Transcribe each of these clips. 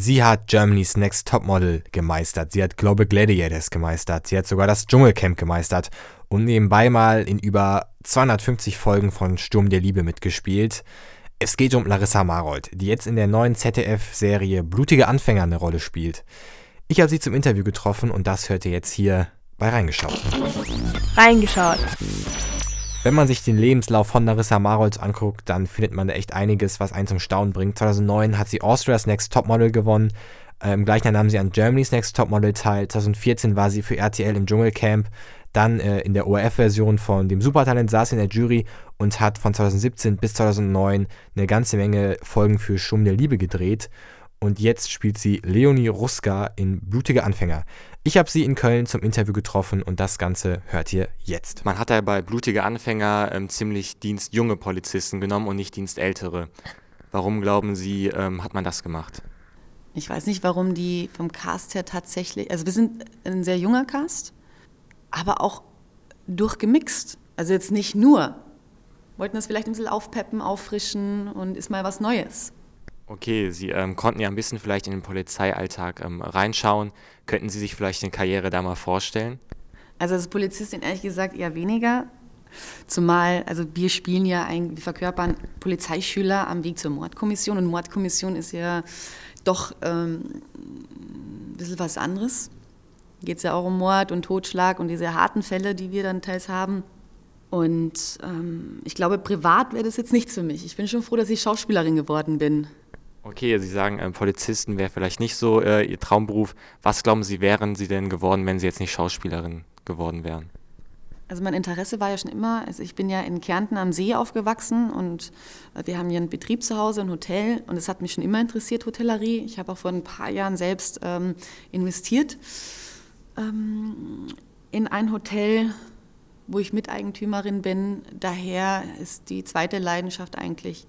Sie hat Germany's Next Topmodel gemeistert. Sie hat Global Gladiators gemeistert. Sie hat sogar das Dschungelcamp gemeistert und nebenbei mal in über 250 Folgen von Sturm der Liebe mitgespielt. Es geht um Larissa Marold, die jetzt in der neuen ZDF-Serie Blutige Anfänger eine Rolle spielt. Ich habe sie zum Interview getroffen und das hört ihr jetzt hier bei Reingeschaut. Reingeschaut. Wenn man sich den Lebenslauf von Larissa Marolds anguckt, dann findet man da echt einiges, was einen zum Staunen bringt. 2009 hat sie Austria's Next Topmodel gewonnen. Äh, Im gleichen Jahr nahm sie an Germany's Next Topmodel teil. 2014 war sie für RTL im Dschungelcamp. Dann äh, in der ORF-Version von dem Supertalent saß sie in der Jury und hat von 2017 bis 2009 eine ganze Menge Folgen für Sturm der Liebe gedreht und jetzt spielt sie Leonie Ruska in Blutige Anfänger. Ich habe sie in Köln zum Interview getroffen und das Ganze hört ihr jetzt. Man hat ja bei Blutige Anfänger ähm, ziemlich dienstjunge Polizisten genommen und nicht dienstältere. Warum glauben Sie, ähm, hat man das gemacht? Ich weiß nicht, warum die vom Cast her tatsächlich, also wir sind ein sehr junger Cast, aber auch durchgemixt. Also jetzt nicht nur. Wollten das vielleicht ein bisschen aufpeppen, auffrischen und ist mal was Neues. Okay, Sie ähm, konnten ja ein bisschen vielleicht in den Polizeialltag ähm, reinschauen. Könnten Sie sich vielleicht eine Karriere da mal vorstellen? Also als Polizistin ehrlich gesagt eher weniger. Zumal, also wir spielen ja eigentlich, wir verkörpern Polizeischüler am Weg zur Mordkommission und Mordkommission ist ja doch ähm, ein bisschen was anderes. Geht es ja auch um Mord und Totschlag und diese harten Fälle, die wir dann teils haben. Und ähm, ich glaube, privat wäre das jetzt nichts für mich. Ich bin schon froh, dass ich Schauspielerin geworden bin. Okay, Sie sagen, ähm, Polizisten wäre vielleicht nicht so äh, Ihr Traumberuf. Was glauben Sie, wären Sie denn geworden, wenn Sie jetzt nicht Schauspielerin geworden wären? Also mein Interesse war ja schon immer, also ich bin ja in Kärnten am See aufgewachsen und äh, wir haben hier einen Betrieb zu Hause, ein Hotel und es hat mich schon immer interessiert, Hotellerie. Ich habe auch vor ein paar Jahren selbst ähm, investiert ähm, in ein Hotel, wo ich Miteigentümerin bin. Daher ist die zweite Leidenschaft eigentlich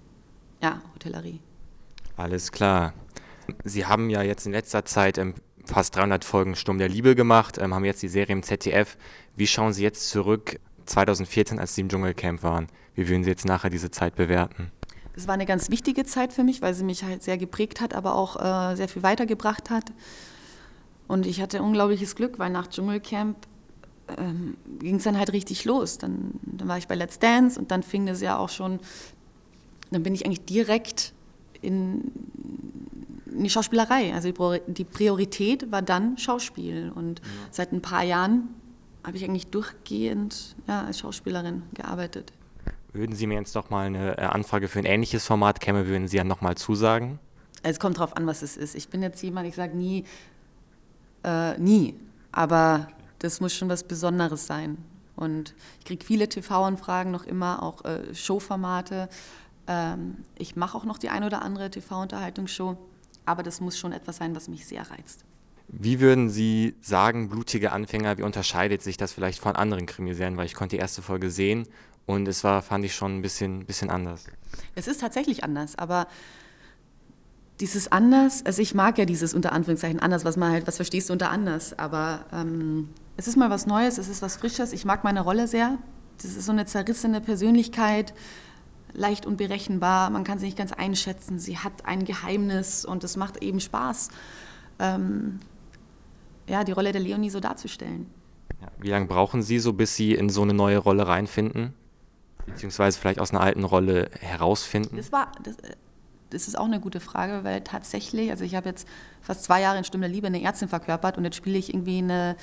ja, Hotellerie. Alles klar. Sie haben ja jetzt in letzter Zeit ähm, fast 300 Folgen Sturm der Liebe gemacht, ähm, haben jetzt die Serie im ZDF. Wie schauen Sie jetzt zurück 2014, als Sie im Dschungelcamp waren? Wie würden Sie jetzt nachher diese Zeit bewerten? Das war eine ganz wichtige Zeit für mich, weil sie mich halt sehr geprägt hat, aber auch äh, sehr viel weitergebracht hat. Und ich hatte unglaubliches Glück, weil nach Dschungelcamp ähm, ging es dann halt richtig los. Dann, dann war ich bei Let's Dance und dann fing das ja auch schon, dann bin ich eigentlich direkt in, in die Schauspielerei. Also die Priorität war dann Schauspiel. Und ja. seit ein paar Jahren habe ich eigentlich durchgehend ja, als Schauspielerin gearbeitet. Würden Sie mir jetzt doch mal eine äh, Anfrage für ein ähnliches Format käme, würden Sie ja noch mal zusagen? Es kommt darauf an, was es ist. Ich bin jetzt jemand, ich sage nie, äh, nie. Aber das muss schon was Besonderes sein. Und ich kriege viele TV-Anfragen noch immer, auch äh, Showformate. Ähm, ich mache auch noch die ein oder andere TV-Unterhaltungsshow, aber das muss schon etwas sein, was mich sehr reizt. Wie würden Sie sagen, blutige Anfänger, wie unterscheidet sich das vielleicht von anderen Krimiserien? Weil ich konnte die erste Folge sehen und es war, fand ich schon ein bisschen, bisschen anders. Es ist tatsächlich anders, aber dieses anders, also ich mag ja dieses unter Anführungszeichen anders, was man halt, was verstehst du unter anders, aber ähm, es ist mal was Neues, es ist was Frisches, ich mag meine Rolle sehr. Das ist so eine zerrissene Persönlichkeit, leicht unberechenbar, man kann sie nicht ganz einschätzen, sie hat ein Geheimnis und es macht eben Spaß, ähm, ja, die Rolle der Leonie so darzustellen. Ja, wie lange brauchen Sie so, bis Sie in so eine neue Rolle reinfinden? Beziehungsweise vielleicht aus einer alten Rolle herausfinden? Das war, das, äh, das ist auch eine gute Frage, weil tatsächlich, also ich habe jetzt fast zwei Jahre in Stimme der Liebe eine Ärztin verkörpert und jetzt spiele ich irgendwie eine,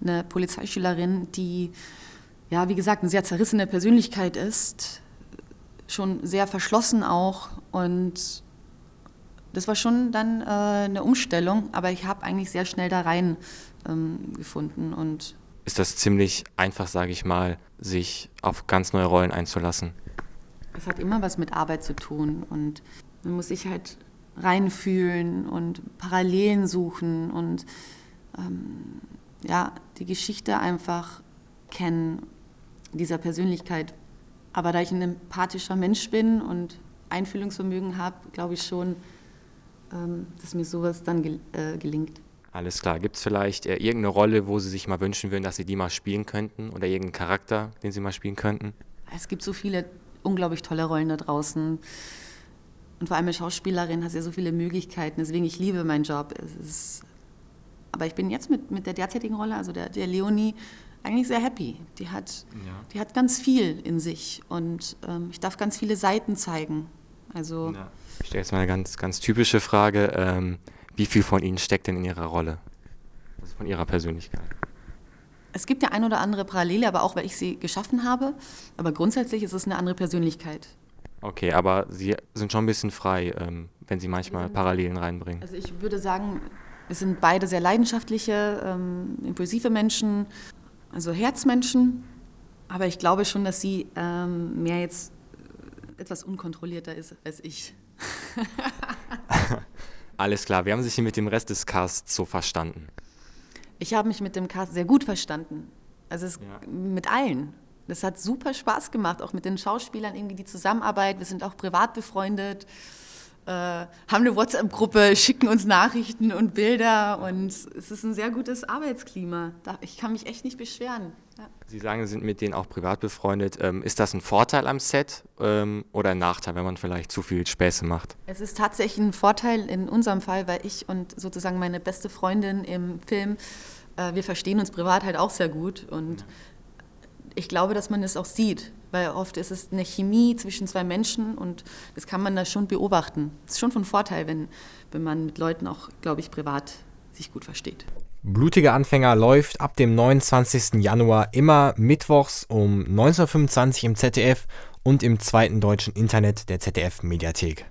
eine Polizeischülerin, die, ja, wie gesagt, eine sehr zerrissene Persönlichkeit ist, schon sehr verschlossen auch und das war schon dann äh, eine Umstellung, aber ich habe eigentlich sehr schnell da rein ähm, gefunden und ist das ziemlich einfach, sage ich mal, sich auf ganz neue Rollen einzulassen. Es hat immer was mit Arbeit zu tun und man muss sich halt reinfühlen und Parallelen suchen und ähm, ja, die Geschichte einfach kennen dieser Persönlichkeit. Aber da ich ein empathischer Mensch bin und Einfühlungsvermögen habe, glaube ich schon, ähm, dass mir sowas dann gel äh, gelingt. Alles klar. Gibt es vielleicht äh, irgendeine Rolle, wo Sie sich mal wünschen würden, dass Sie die mal spielen könnten? Oder irgendeinen Charakter, den Sie mal spielen könnten? Es gibt so viele unglaublich tolle Rollen da draußen. Und vor allem als Schauspielerin hast du ja so viele Möglichkeiten. Deswegen, ich liebe meinen Job. Ist, aber ich bin jetzt mit, mit der derzeitigen Rolle, also der, der Leonie, eigentlich sehr happy. Die hat, ja. die hat ganz viel in sich und ähm, ich darf ganz viele Seiten zeigen. Also ja. Ich stelle jetzt mal eine ganz, ganz typische Frage. Ähm, wie viel von Ihnen steckt denn in Ihrer Rolle? Also von Ihrer Persönlichkeit? Es gibt ja ein oder andere Parallele, aber auch weil ich sie geschaffen habe. Aber grundsätzlich ist es eine andere Persönlichkeit. Okay, aber Sie sind schon ein bisschen frei, ähm, wenn Sie manchmal Parallelen reinbringen. Also ich würde sagen, wir sind beide sehr leidenschaftliche, ähm, impulsive Menschen, also Herzmenschen. Aber ich glaube schon, dass sie ähm, mehr jetzt etwas unkontrollierter ist als ich. Alles klar, wir haben sich hier mit dem Rest des Casts so verstanden. Ich habe mich mit dem Cast sehr gut verstanden. Also es, ja. mit allen. Das hat super Spaß gemacht, auch mit den Schauspielern irgendwie die Zusammenarbeit. Wir sind auch privat befreundet, äh, haben eine WhatsApp-Gruppe, schicken uns Nachrichten und Bilder und es ist ein sehr gutes Arbeitsklima. Ich kann mich echt nicht beschweren. Ja. Sie sagen, Sie sind mit denen auch privat befreundet. Ähm, ist das ein Vorteil am Set ähm, oder ein Nachteil, wenn man vielleicht zu viel Späße macht? Es ist tatsächlich ein Vorteil in unserem Fall, weil ich und sozusagen meine beste Freundin im Film, äh, wir verstehen uns privat halt auch sehr gut und ja ich glaube, dass man es auch sieht, weil oft ist es eine Chemie zwischen zwei Menschen und das kann man da schon beobachten. Es ist schon von Vorteil, wenn, wenn man mit Leuten auch, glaube ich, privat sich gut versteht. Blutige Anfänger läuft ab dem 29. Januar immer mittwochs um 19.25 Uhr im ZDF und im zweiten deutschen Internet der ZDF Mediathek.